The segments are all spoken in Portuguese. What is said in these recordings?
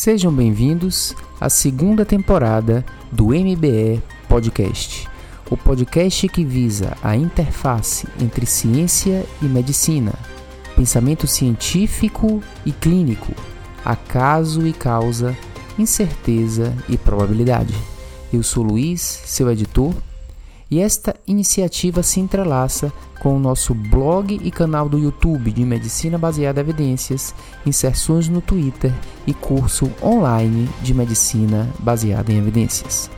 Sejam bem-vindos à segunda temporada do MBE Podcast, o podcast que visa a interface entre ciência e medicina, pensamento científico e clínico, acaso e causa, incerteza e probabilidade. Eu sou Luiz, seu editor, e esta iniciativa se entrelaça com o nosso blog e canal do YouTube de Medicina Baseada em Evidências, inserções no Twitter e curso online de Medicina Baseada em Evidências.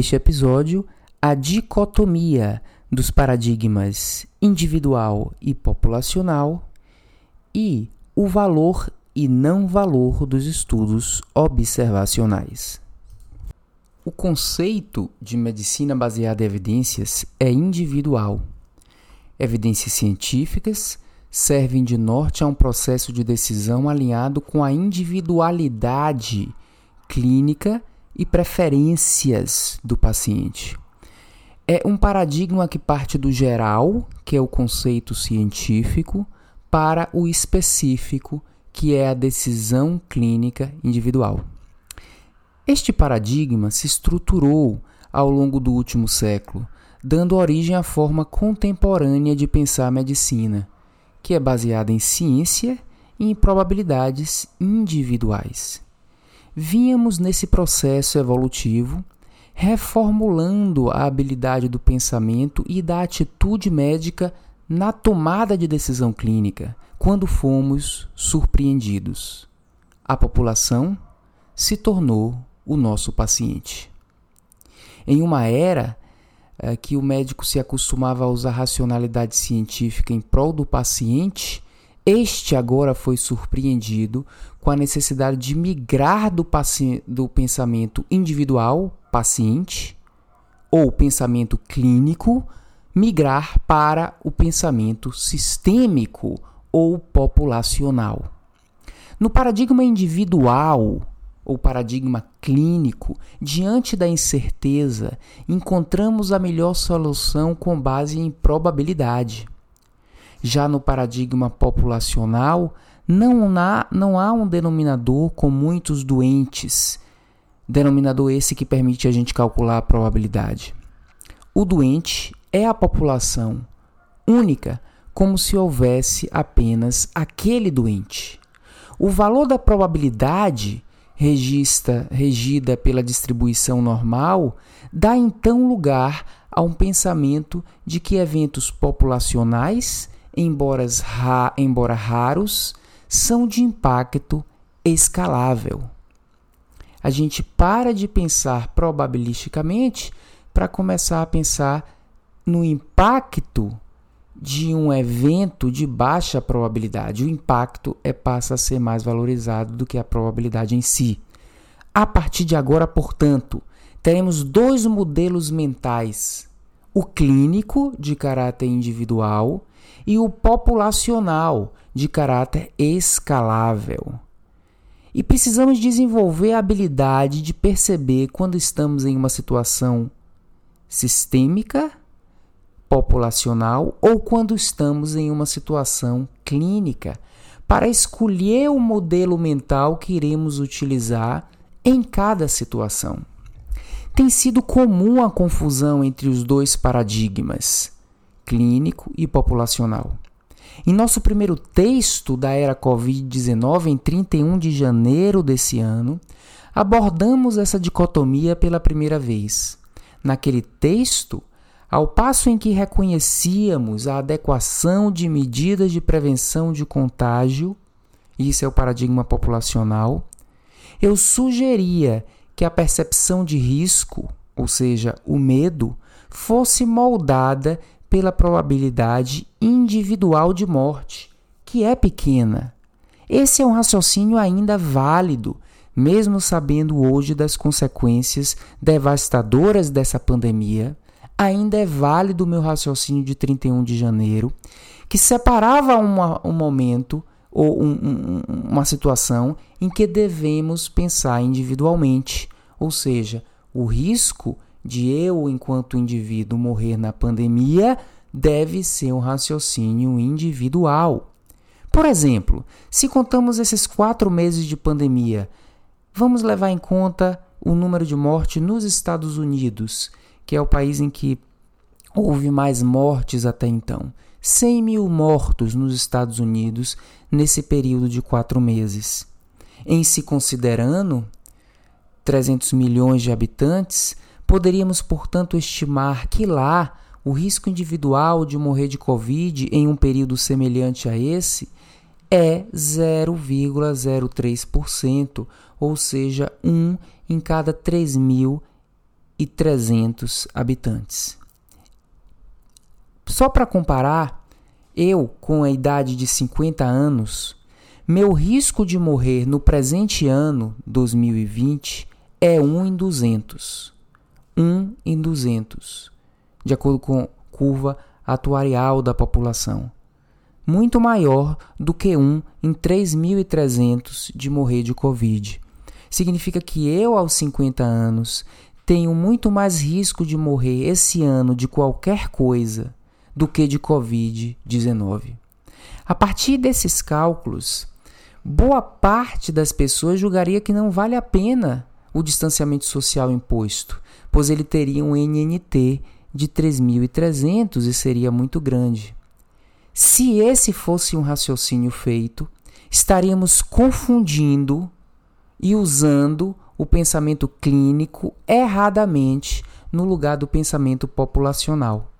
Este episódio, a dicotomia dos paradigmas individual e populacional e o valor e não valor dos estudos observacionais. O conceito de medicina baseada em evidências é individual. Evidências científicas servem de norte a um processo de decisão alinhado com a individualidade clínica e preferências do paciente. É um paradigma que parte do geral, que é o conceito científico, para o específico, que é a decisão clínica individual. Este paradigma se estruturou ao longo do último século, dando origem à forma contemporânea de pensar a medicina, que é baseada em ciência e em probabilidades individuais. Vínhamos nesse processo evolutivo reformulando a habilidade do pensamento e da atitude médica na tomada de decisão clínica quando fomos surpreendidos. A população se tornou o nosso paciente. Em uma era é, que o médico se acostumava a usar racionalidade científica em prol do paciente, este agora foi surpreendido com a necessidade de migrar do, do pensamento individual, paciente, ou pensamento clínico, migrar para o pensamento sistêmico ou populacional. No paradigma individual ou paradigma clínico, diante da incerteza, encontramos a melhor solução com base em probabilidade. Já no paradigma populacional, não há, não há um denominador com muitos doentes, denominador esse que permite a gente calcular a probabilidade. O doente é a população única, como se houvesse apenas aquele doente. O valor da probabilidade regista, regida pela distribuição normal dá então lugar a um pensamento de que eventos populacionais, embora, ra, embora raros, são de impacto escalável. A gente para de pensar probabilisticamente para começar a pensar no impacto de um evento de baixa probabilidade. O impacto é, passa a ser mais valorizado do que a probabilidade em si. A partir de agora, portanto, teremos dois modelos mentais: o clínico, de caráter individual, e o populacional, de caráter escalável. E precisamos desenvolver a habilidade de perceber quando estamos em uma situação sistêmica populacional ou quando estamos em uma situação clínica, para escolher o modelo mental que iremos utilizar em cada situação. Tem sido comum a confusão entre os dois paradigmas, clínico e populacional. Em nosso primeiro texto da era Covid-19, em 31 de janeiro desse ano, abordamos essa dicotomia pela primeira vez. Naquele texto, ao passo em que reconhecíamos a adequação de medidas de prevenção de contágio, isso é o paradigma populacional, eu sugeria que a percepção de risco, ou seja, o medo, fosse moldada pela probabilidade individual de morte, que é pequena. Esse é um raciocínio ainda válido, mesmo sabendo hoje das consequências devastadoras dessa pandemia ainda é válido o meu raciocínio de 31 de janeiro, que separava uma, um momento ou um, um, uma situação em que devemos pensar individualmente, ou seja, o risco de eu, enquanto indivíduo, morrer na pandemia deve ser um raciocínio individual. Por exemplo, se contamos esses quatro meses de pandemia, vamos levar em conta o número de mortes nos Estados Unidos, que é o país em que houve mais mortes até então. 100 mil mortos nos Estados Unidos nesse período de quatro meses. Em se considerando 300 milhões de habitantes, poderíamos, portanto, estimar que lá o risco individual de morrer de Covid em um período semelhante a esse é 0,03%, ou seja, um em cada 3.300 habitantes. Só para comparar, eu, com a idade de 50 anos, meu risco de morrer no presente ano, 2020, é 1 em 200. 1 em 200 de acordo com a curva atuarial da população, muito maior do que um em 3.300 de morrer de Covid. Significa que eu, aos 50 anos, tenho muito mais risco de morrer esse ano de qualquer coisa do que de Covid-19. A partir desses cálculos, boa parte das pessoas julgaria que não vale a pena o distanciamento social imposto, pois ele teria um NNT de 3.300 e seria muito grande. Se esse fosse um raciocínio feito, estaríamos confundindo e usando o pensamento clínico erradamente no lugar do pensamento populacional.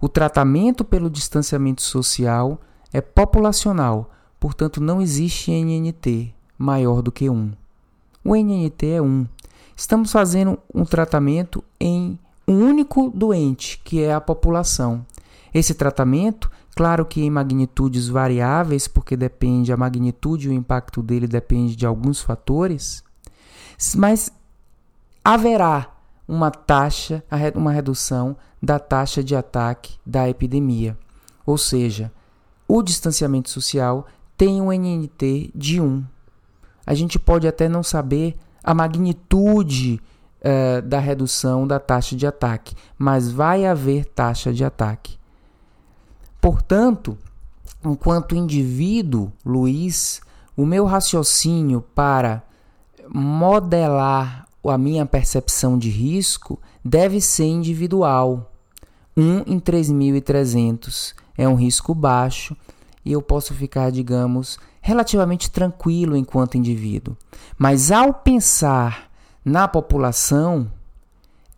O tratamento pelo distanciamento social é populacional, portanto não existe NNT maior do que 1. O NNT é 1. Estamos fazendo um tratamento em um único doente, que é a população. Esse tratamento, claro que em magnitudes variáveis, porque depende a magnitude e o impacto dele depende de alguns fatores, mas haverá uma taxa, uma redução da taxa de ataque da epidemia. Ou seja, o distanciamento social tem um NNT de 1. A gente pode até não saber a magnitude uh, da redução da taxa de ataque, mas vai haver taxa de ataque. Portanto, enquanto indivíduo, Luiz, o meu raciocínio para modelar a minha percepção de risco deve ser individual. 1 em 3.300 é um risco baixo e eu posso ficar, digamos, relativamente tranquilo enquanto indivíduo. Mas ao pensar na população,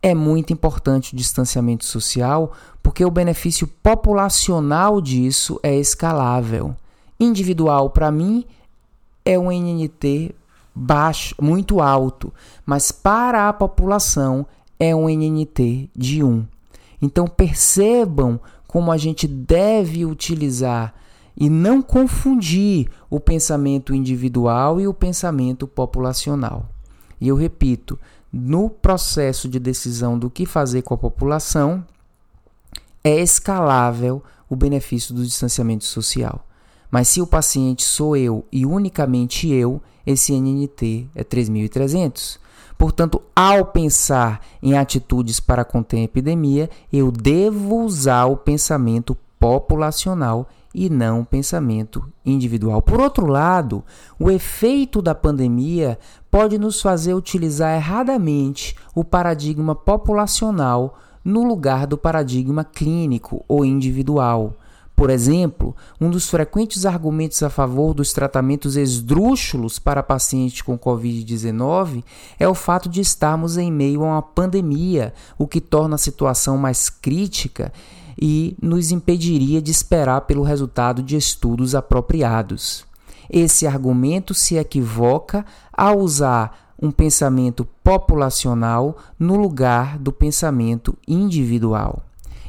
é muito importante o distanciamento social, porque o benefício populacional disso é escalável. Individual, para mim, é um NNT baixo, muito alto, mas para a população é um NNT de 1. Então percebam como a gente deve utilizar e não confundir o pensamento individual e o pensamento populacional. E eu repito, no processo de decisão do que fazer com a população, é escalável o benefício do distanciamento social. Mas se o paciente sou eu e unicamente eu, esse NNT é 3.300. Portanto, ao pensar em atitudes para conter a epidemia, eu devo usar o pensamento populacional e não pensamento individual. Por outro lado, o efeito da pandemia pode nos fazer utilizar erradamente o paradigma populacional no lugar do paradigma clínico ou individual. Por exemplo, um dos frequentes argumentos a favor dos tratamentos esdrúxulos para pacientes com Covid-19 é o fato de estarmos em meio a uma pandemia, o que torna a situação mais crítica e nos impediria de esperar pelo resultado de estudos apropriados. Esse argumento se equivoca ao usar um pensamento populacional no lugar do pensamento individual.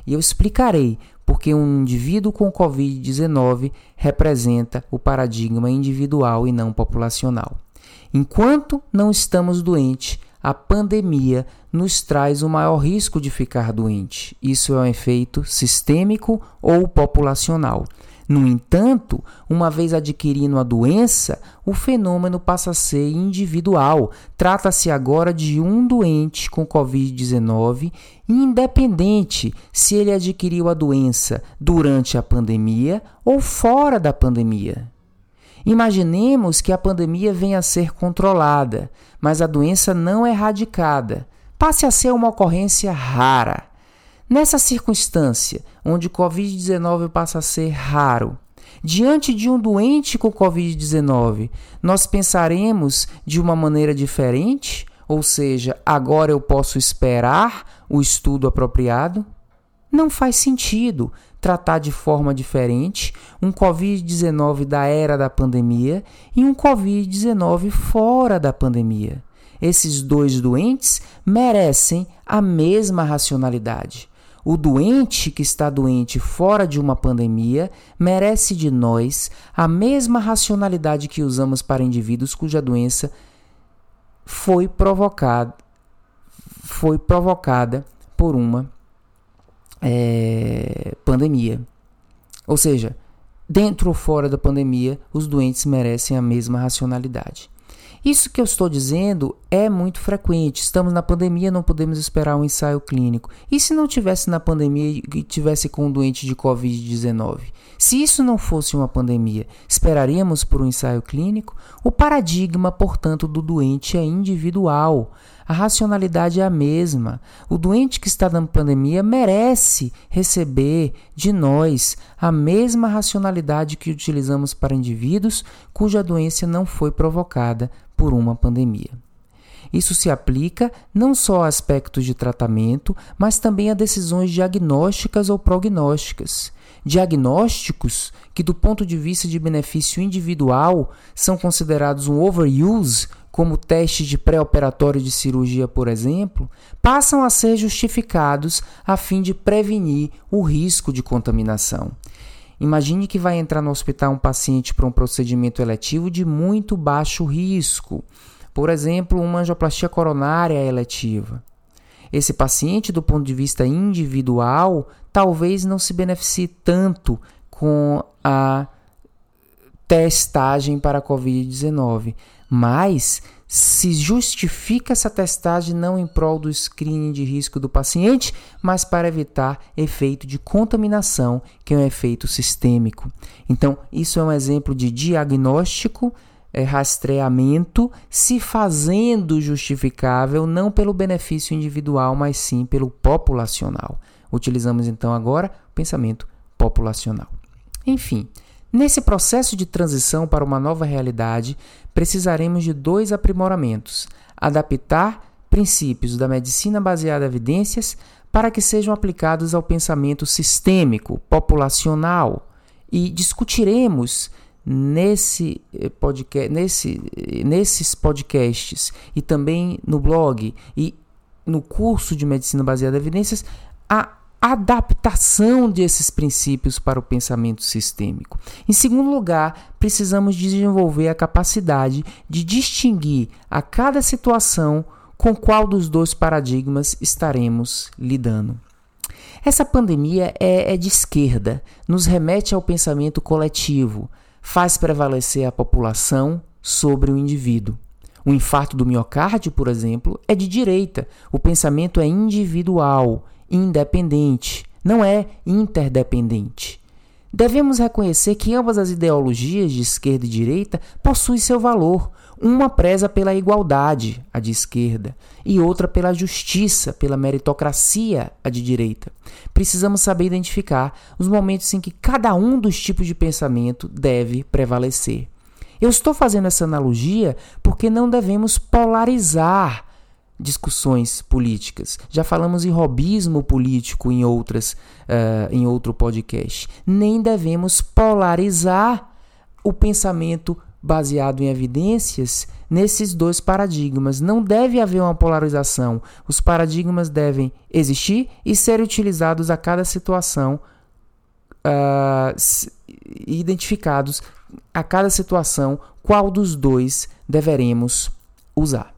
E eu explicarei porque um indivíduo com Covid-19 representa o paradigma individual e não populacional. Enquanto não estamos doentes, a pandemia nos traz o maior risco de ficar doente. Isso é um efeito sistêmico ou populacional. No entanto, uma vez adquirindo a doença, o fenômeno passa a ser individual. Trata-se agora de um doente com Covid-19, independente se ele adquiriu a doença durante a pandemia ou fora da pandemia. Imaginemos que a pandemia venha a ser controlada, mas a doença não erradicada. Passe a ser uma ocorrência rara. Nessa circunstância, onde o Covid-19 passa a ser raro, diante de um doente com Covid-19, nós pensaremos de uma maneira diferente? Ou seja, agora eu posso esperar o estudo apropriado? Não faz sentido tratar de forma diferente um Covid-19 da era da pandemia e um Covid-19 fora da pandemia. Esses dois doentes merecem a mesma racionalidade. O doente que está doente fora de uma pandemia merece de nós a mesma racionalidade que usamos para indivíduos cuja doença foi provocada, foi provocada por uma é, pandemia. Ou seja, dentro ou fora da pandemia, os doentes merecem a mesma racionalidade. Isso que eu estou dizendo é muito frequente. Estamos na pandemia, não podemos esperar um ensaio clínico. E se não tivesse na pandemia e tivesse com um doente de Covid-19? Se isso não fosse uma pandemia, esperaríamos por um ensaio clínico? O paradigma, portanto, do doente é individual. A racionalidade é a mesma. O doente que está na pandemia merece receber de nós a mesma racionalidade que utilizamos para indivíduos cuja doença não foi provocada por uma pandemia. Isso se aplica não só a aspectos de tratamento, mas também a decisões diagnósticas ou prognósticas. Diagnósticos que, do ponto de vista de benefício individual, são considerados um overuse como teste de pré-operatório de cirurgia, por exemplo, passam a ser justificados a fim de prevenir o risco de contaminação. Imagine que vai entrar no hospital um paciente para um procedimento eletivo de muito baixo risco, por exemplo, uma angioplastia coronária eletiva. Esse paciente, do ponto de vista individual, talvez não se beneficie tanto com a testagem para a Covid-19, mas se justifica essa testagem não em prol do screening de risco do paciente, mas para evitar efeito de contaminação, que é um efeito sistêmico. Então, isso é um exemplo de diagnóstico, é, rastreamento, se fazendo justificável não pelo benefício individual, mas sim pelo populacional. Utilizamos então agora o pensamento populacional. Enfim, Nesse processo de transição para uma nova realidade, precisaremos de dois aprimoramentos: adaptar princípios da medicina baseada em evidências para que sejam aplicados ao pensamento sistêmico, populacional. E discutiremos nesse eh, podcast, nesse, nesses podcasts e também no blog e no curso de medicina baseada em evidências a adaptação desses princípios para o pensamento sistêmico. Em segundo lugar, precisamos desenvolver a capacidade de distinguir a cada situação com qual dos dois paradigmas estaremos lidando. Essa pandemia é, é de esquerda, nos remete ao pensamento coletivo, faz prevalecer a população sobre o indivíduo. O infarto do miocárdio, por exemplo, é de direita, o pensamento é individual independente, não é interdependente. Devemos reconhecer que ambas as ideologias de esquerda e direita possuem seu valor. Uma preza pela igualdade, a de esquerda, e outra pela justiça, pela meritocracia, a de direita. Precisamos saber identificar os momentos em que cada um dos tipos de pensamento deve prevalecer. Eu estou fazendo essa analogia porque não devemos polarizar discussões políticas. Já falamos em robismo político em, outras, uh, em outro podcast. Nem devemos polarizar o pensamento baseado em evidências nesses dois paradigmas. Não deve haver uma polarização. Os paradigmas devem existir e ser utilizados a cada situação, uh, identificados a cada situação qual dos dois deveremos usar.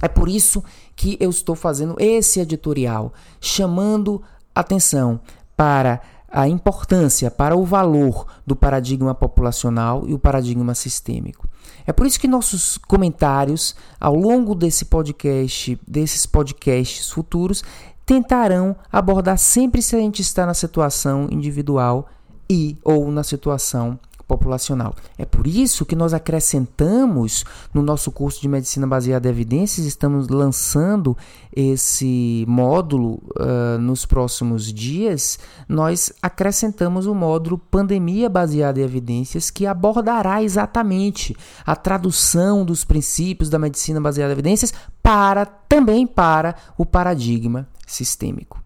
É por isso que eu estou fazendo esse editorial, chamando atenção para a importância, para o valor do paradigma populacional e o paradigma sistêmico. É por isso que nossos comentários ao longo desse podcast, desses podcasts futuros, tentarão abordar sempre se a gente está na situação individual e ou na situação populacional. É por isso que nós acrescentamos no nosso curso de medicina baseada em evidências, estamos lançando esse módulo uh, nos próximos dias. Nós acrescentamos o módulo pandemia baseada em evidências, que abordará exatamente a tradução dos princípios da medicina baseada em evidências para também para o paradigma sistêmico.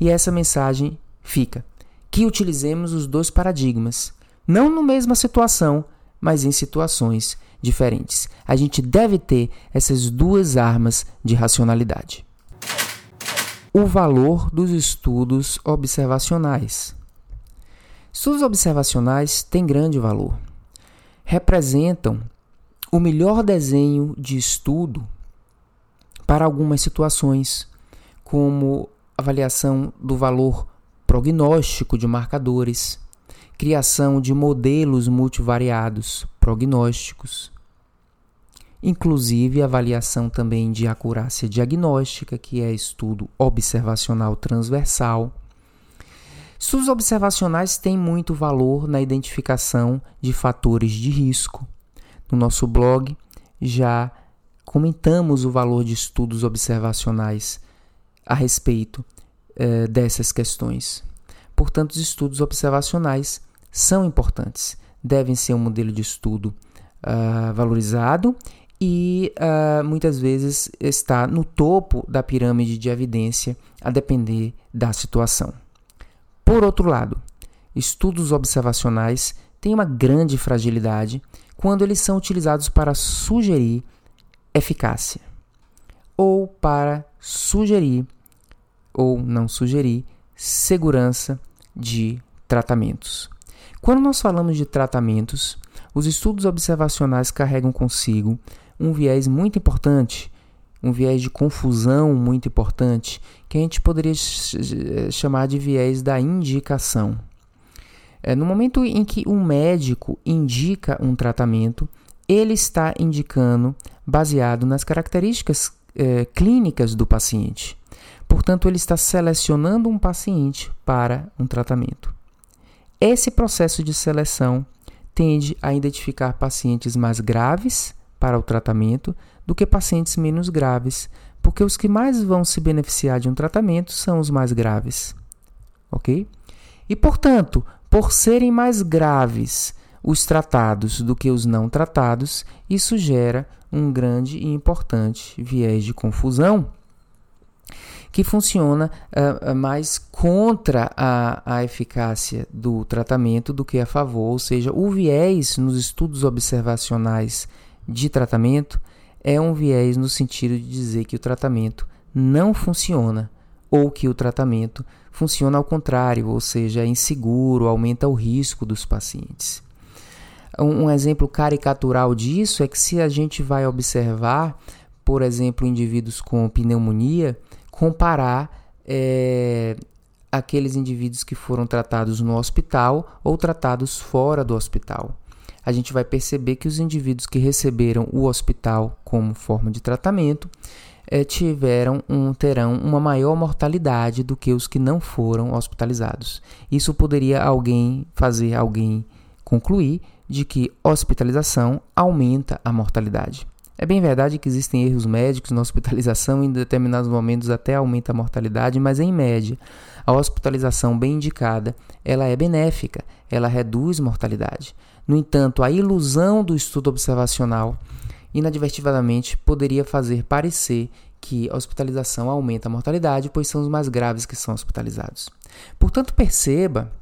E essa mensagem fica que utilizemos os dois paradigmas, não na mesma situação, mas em situações diferentes. A gente deve ter essas duas armas de racionalidade. O valor dos estudos observacionais. Estudos observacionais têm grande valor. Representam o melhor desenho de estudo para algumas situações, como avaliação do valor prognóstico de marcadores, criação de modelos multivariados prognósticos, inclusive avaliação também de acurácia diagnóstica, que é estudo observacional transversal. Estudos observacionais têm muito valor na identificação de fatores de risco. No nosso blog já comentamos o valor de estudos observacionais a respeito eh, dessas questões. Portanto, os estudos observacionais são importantes, devem ser um modelo de estudo uh, valorizado e uh, muitas vezes está no topo da pirâmide de evidência, a depender da situação. Por outro lado, estudos observacionais têm uma grande fragilidade quando eles são utilizados para sugerir eficácia ou para sugerir ou não sugerir segurança de tratamentos. Quando nós falamos de tratamentos, os estudos observacionais carregam consigo um viés muito importante, um viés de confusão muito importante, que a gente poderia chamar de viés da indicação. É, no momento em que um médico indica um tratamento, ele está indicando baseado nas características é, clínicas do paciente. Portanto, ele está selecionando um paciente para um tratamento. Esse processo de seleção tende a identificar pacientes mais graves para o tratamento do que pacientes menos graves, porque os que mais vão se beneficiar de um tratamento são os mais graves. Ok? E, portanto, por serem mais graves os tratados do que os não tratados, isso gera um grande e importante viés de confusão que funciona uh, mais contra a, a eficácia do tratamento do que a favor, ou seja, o viés nos estudos observacionais de tratamento é um viés no sentido de dizer que o tratamento não funciona ou que o tratamento funciona ao contrário, ou seja, é inseguro, aumenta o risco dos pacientes. Um, um exemplo caricatural disso é que se a gente vai observar, por exemplo, indivíduos com pneumonia, comparar é, aqueles indivíduos que foram tratados no hospital ou tratados fora do hospital. A gente vai perceber que os indivíduos que receberam o hospital como forma de tratamento é, tiveram um, terão uma maior mortalidade do que os que não foram hospitalizados. Isso poderia alguém fazer alguém concluir de que hospitalização aumenta a mortalidade. É bem verdade que existem erros médicos na hospitalização e em determinados momentos até aumenta a mortalidade, mas em média, a hospitalização bem indicada, ela é benéfica, ela reduz mortalidade. No entanto, a ilusão do estudo observacional inadvertidamente poderia fazer parecer que a hospitalização aumenta a mortalidade, pois são os mais graves que são hospitalizados. Portanto, perceba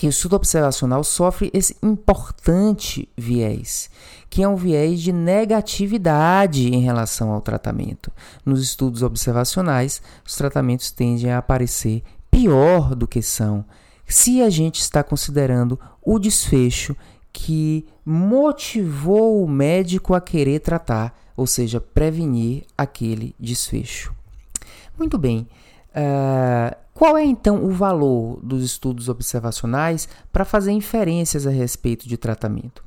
que o estudo observacional sofre esse importante viés, que é um viés de negatividade em relação ao tratamento. Nos estudos observacionais, os tratamentos tendem a aparecer pior do que são, se a gente está considerando o desfecho que motivou o médico a querer tratar, ou seja, prevenir aquele desfecho. Muito bem. Uh, Qual é então o valor dos estudos observacionais para fazer inferências a respeito de tratamento?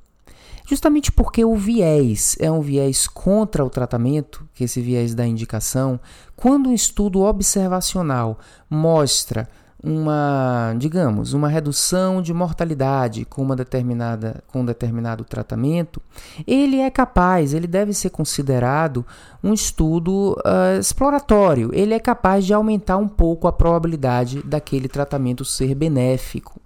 Justamente porque o viés é um viés contra o tratamento, que esse viés da indicação, quando um estudo observacional mostra uma, digamos, uma redução de mortalidade com uma determinada com um determinado tratamento, ele é capaz, ele deve ser considerado um estudo uh, exploratório. Ele é capaz de aumentar um pouco a probabilidade daquele tratamento ser benéfico.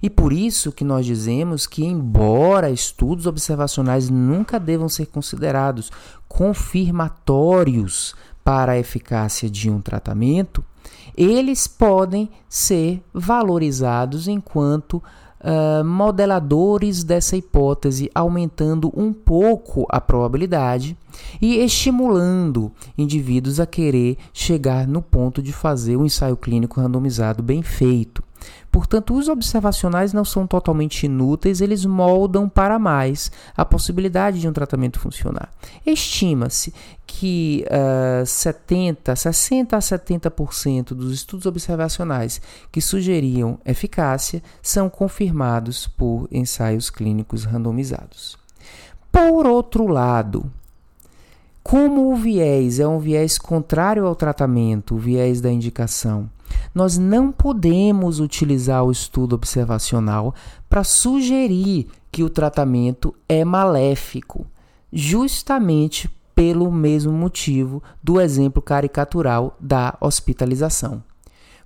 E por isso que nós dizemos que, embora estudos observacionais nunca devam ser considerados confirmatórios para a eficácia de um tratamento, eles podem ser valorizados enquanto uh, modeladores dessa hipótese, aumentando um pouco a probabilidade e estimulando indivíduos a querer chegar no ponto de fazer um ensaio clínico randomizado bem feito. Portanto, os observacionais não são totalmente inúteis, eles moldam para mais a possibilidade de um tratamento funcionar. Estima-se que uh, 70, 60 a 70% dos estudos observacionais que sugeriam eficácia são confirmados por ensaios clínicos randomizados. Por outro lado, como o viés é um viés contrário ao tratamento, o viés da indicação, nós não podemos utilizar o estudo observacional para sugerir que o tratamento é maléfico, justamente pelo mesmo motivo do exemplo caricatural da hospitalização.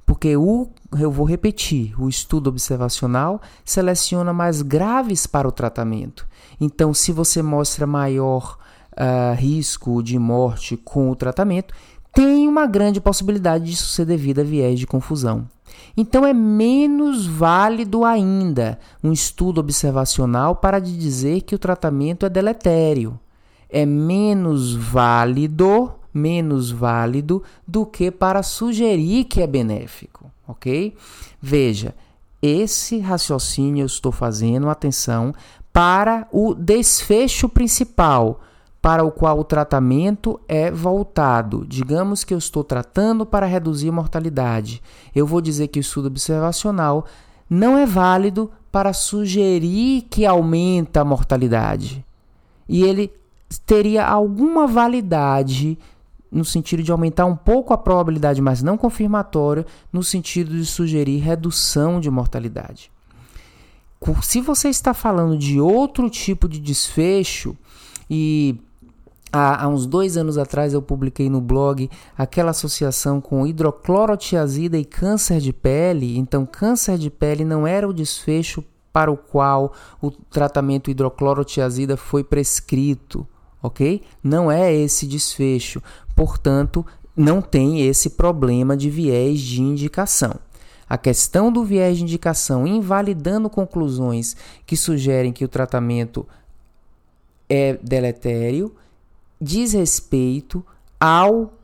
Porque o, eu vou repetir, o estudo observacional seleciona mais graves para o tratamento. Então, se você mostra maior uh, risco de morte com o tratamento, tem uma grande possibilidade disso ser devido a viés de confusão. Então é menos válido ainda um estudo observacional para dizer que o tratamento é deletério. É menos válido, menos válido do que para sugerir que é benéfico, ok? Veja, esse raciocínio eu estou fazendo, atenção, para o desfecho principal para o qual o tratamento é voltado. Digamos que eu estou tratando para reduzir a mortalidade. Eu vou dizer que o estudo observacional não é válido para sugerir que aumenta a mortalidade. E ele teria alguma validade no sentido de aumentar um pouco a probabilidade, mas não confirmatória, no sentido de sugerir redução de mortalidade. Se você está falando de outro tipo de desfecho e Há, há, uns dois anos atrás eu publiquei no blog aquela associação com hidroclorotiazida e câncer de pele. Então, câncer de pele não era o desfecho para o qual o tratamento hidroclorotiazida foi prescrito, ok? Não é esse desfecho. Portanto, não tem esse problema de viés de indicação. A questão do viés de indicação invalidando conclusões que sugerem que o tratamento é deletério diz respeito ao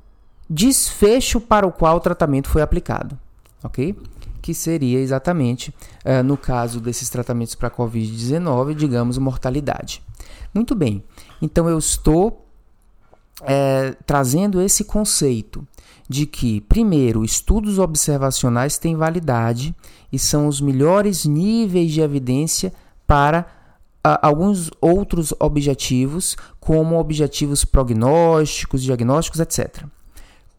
desfecho para o qual o tratamento foi aplicado, ok? Que seria exatamente, uh, no caso desses tratamentos para Covid-19, digamos, mortalidade. Muito bem, então eu estou é, trazendo esse conceito de que, primeiro, estudos observacionais têm validade e são os melhores níveis de evidência para alguns outros objetivos, como objetivos prognósticos, diagnósticos, etc.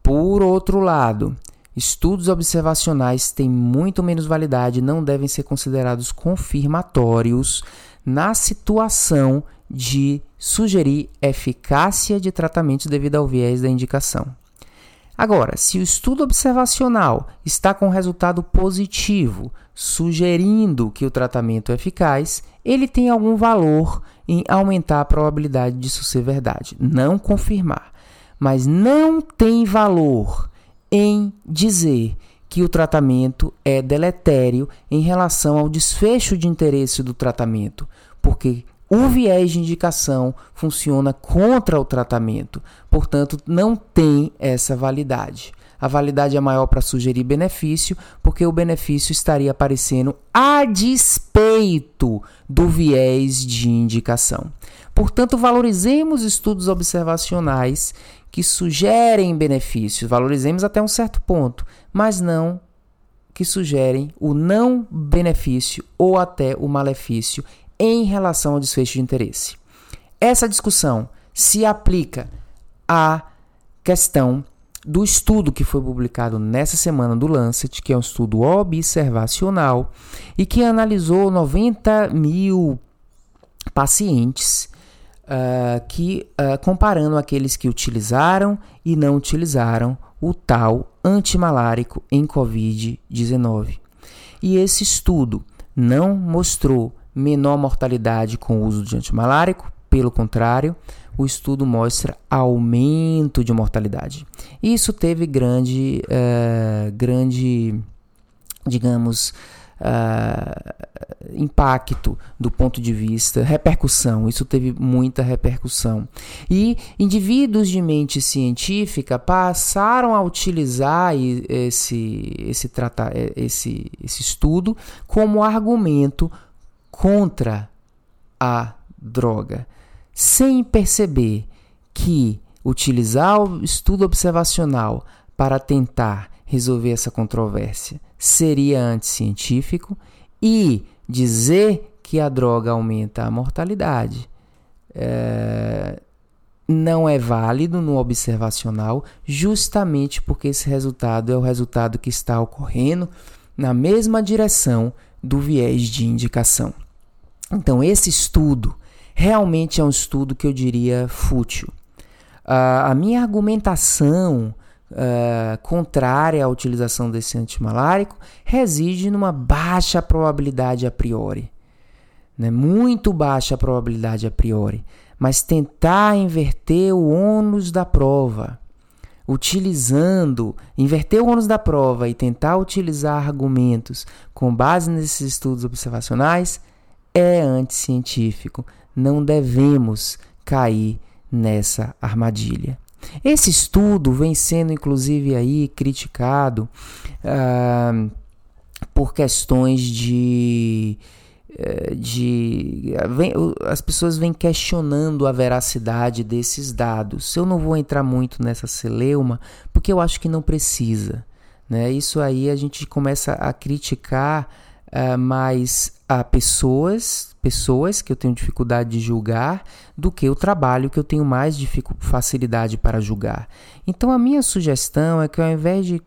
Por outro lado, estudos observacionais têm muito menos validade e não devem ser considerados confirmatórios na situação de sugerir eficácia de tratamentos devido ao viés da indicação. Agora, se o estudo observacional está com resultado positivo, sugerindo que o tratamento é eficaz, ele tem algum valor em aumentar a probabilidade disso ser verdade, não confirmar. Mas não tem valor em dizer que o tratamento é deletério em relação ao desfecho de interesse do tratamento, porque o viés de indicação funciona contra o tratamento, portanto, não tem essa validade. A validade é maior para sugerir benefício, porque o benefício estaria aparecendo a despeito do viés de indicação. Portanto, valorizemos estudos observacionais que sugerem benefícios, valorizemos até um certo ponto, mas não que sugerem o não benefício ou até o malefício em relação ao desfecho de interesse. Essa discussão se aplica à questão do estudo que foi publicado nessa semana do Lancet, que é um estudo observacional e que analisou 90 mil pacientes uh, que uh, comparando aqueles que utilizaram e não utilizaram o tal antimalárico em Covid-19. E esse estudo não mostrou menor mortalidade com o uso de antimalárico, pelo contrário, o estudo mostra aumento de mortalidade. Isso teve grande, uh, grande, digamos, uh, impacto do ponto de vista repercussão. Isso teve muita repercussão. E indivíduos de mente científica passaram a utilizar esse, esse, trata, esse, esse estudo como argumento contra a droga, sem perceber que utilizar o estudo observacional para tentar resolver essa controvérsia seria anticientífico e dizer que a droga aumenta a mortalidade é, não é válido no observacional, justamente porque esse resultado é o resultado que está ocorrendo na mesma direção do viés de indicação. Então, esse estudo realmente é um estudo que eu diria fútil. Uh, a minha argumentação uh, contrária à utilização desse antimalárico reside numa baixa probabilidade a priori. Né? Muito baixa probabilidade a priori. Mas tentar inverter o ônus da prova, utilizando, inverter o ônus da prova e tentar utilizar argumentos com base nesses estudos observacionais é anticientífico. Não devemos cair nessa armadilha. Esse estudo vem sendo inclusive aí criticado uh, por questões de eh, de vem, as pessoas vêm questionando a veracidade desses dados. Eu não vou entrar muito nessa celeuma porque eu acho que não precisa. Né? Isso aí a gente começa a criticar uh, mais a pessoas, pessoas que eu tenho dificuldade de julgar, do que o trabalho que eu tenho mais facilidade para julgar. Então a minha sugestão é que ao invés de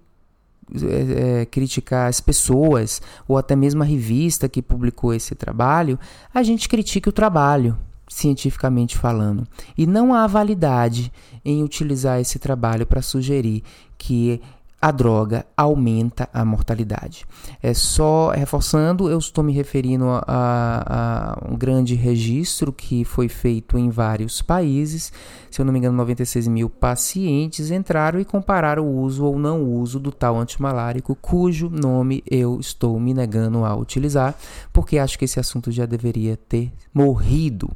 é, é, criticar as pessoas ou até mesmo a revista que publicou esse trabalho, a gente critique o trabalho, cientificamente falando. E não há validade em utilizar esse trabalho para sugerir que a droga aumenta a mortalidade. É só reforçando, eu estou me referindo a, a, um grande registro que foi feito em vários países. Se eu não me engano, 96 mil pacientes entraram e compararam o uso ou não uso do tal antimalárico, cujo nome eu estou me negando a utilizar, porque acho que esse assunto já deveria ter morrido.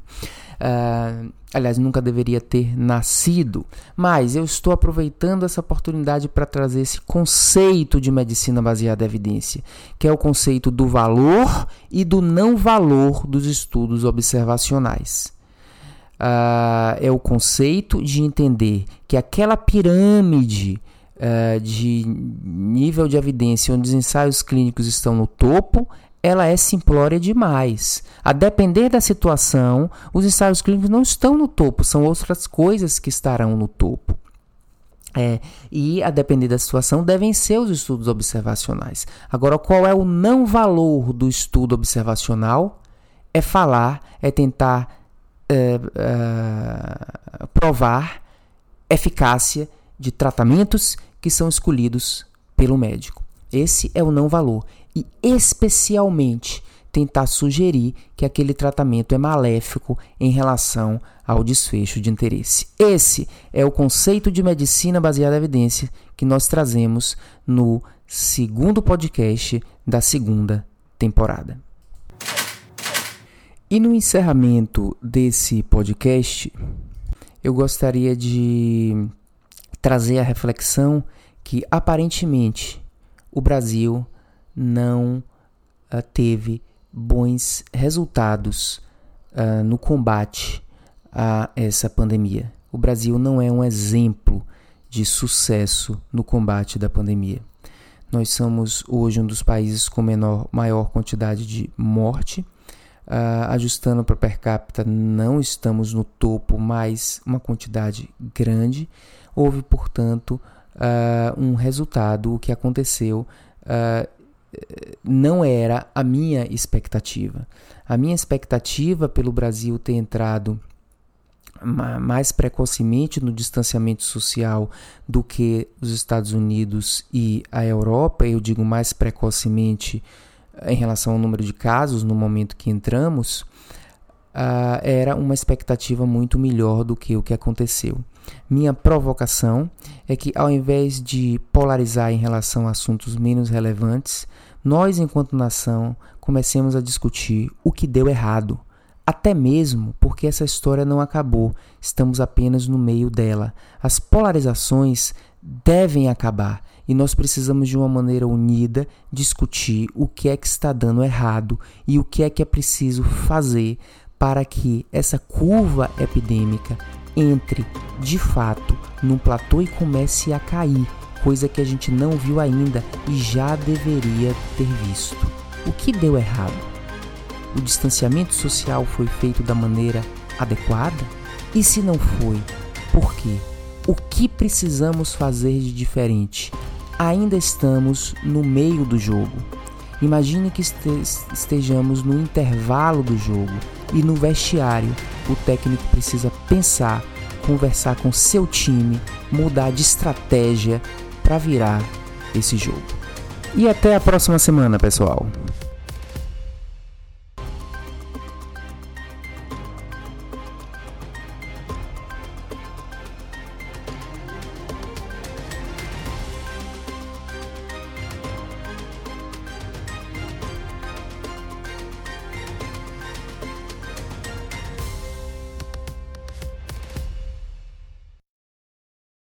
Uh, aliás, nunca deveria ter nascido, mas eu estou aproveitando essa oportunidade para trazer esse conceito de medicina baseada em evidência, que é o conceito do valor e do não valor dos estudos observacionais. Uh, é o conceito de entender que aquela pirâmide uh, de nível de evidência onde os ensaios clínicos estão no topo ela é simplória demais. A depender da situação, os ensaios clínicos não estão no topo, são outras coisas que estarão no topo. É, e a depender da situação, devem ser os estudos observacionais. Agora, qual é o não valor do estudo observacional? É falar, é tentar é, é, provar eficácia de tratamentos que são escolhidos pelo médico. Esse é o não valor e especialmente tentar sugerir que aquele tratamento é maléfico em relação ao desfecho de interesse. Esse é o conceito de medicina baseada em evidência que nós trazemos no segundo podcast da segunda temporada. E no encerramento desse podcast, eu gostaria de trazer a reflexão que aparentemente o Brasil não uh, teve bons resultados uh, no combate a essa pandemia. O Brasil não é um exemplo de sucesso no combate da pandemia. Nós somos hoje um dos países com menor, maior quantidade de morte. Uh, ajustando para per capita, não estamos no topo, mas uma quantidade grande. Houve, portanto, uh, um resultado. O que aconteceu uh, não era a minha expectativa. A minha expectativa pelo Brasil ter entrado mais precocemente no distanciamento social do que os Estados Unidos e a Europa, eu digo mais precocemente em relação ao número de casos no momento que entramos, uh, era uma expectativa muito melhor do que o que aconteceu. Minha provocação é que, ao invés de polarizar em relação a assuntos menos relevantes, nós, enquanto nação, comecemos a discutir o que deu errado até mesmo porque essa história não acabou, estamos apenas no meio dela. As polarizações devem acabar e nós precisamos de uma maneira unida discutir o que é que está dando errado e o que é que é preciso fazer para que essa curva epidêmica entre de fato num platô e comece a cair, coisa que a gente não viu ainda e já deveria ter visto. O que deu errado? o distanciamento social foi feito da maneira adequada? E se não foi, por quê? O que precisamos fazer de diferente? Ainda estamos no meio do jogo. Imagine que estejamos no intervalo do jogo e no vestiário o técnico precisa pensar, conversar com seu time, mudar de estratégia para virar esse jogo. E até a próxima semana, pessoal.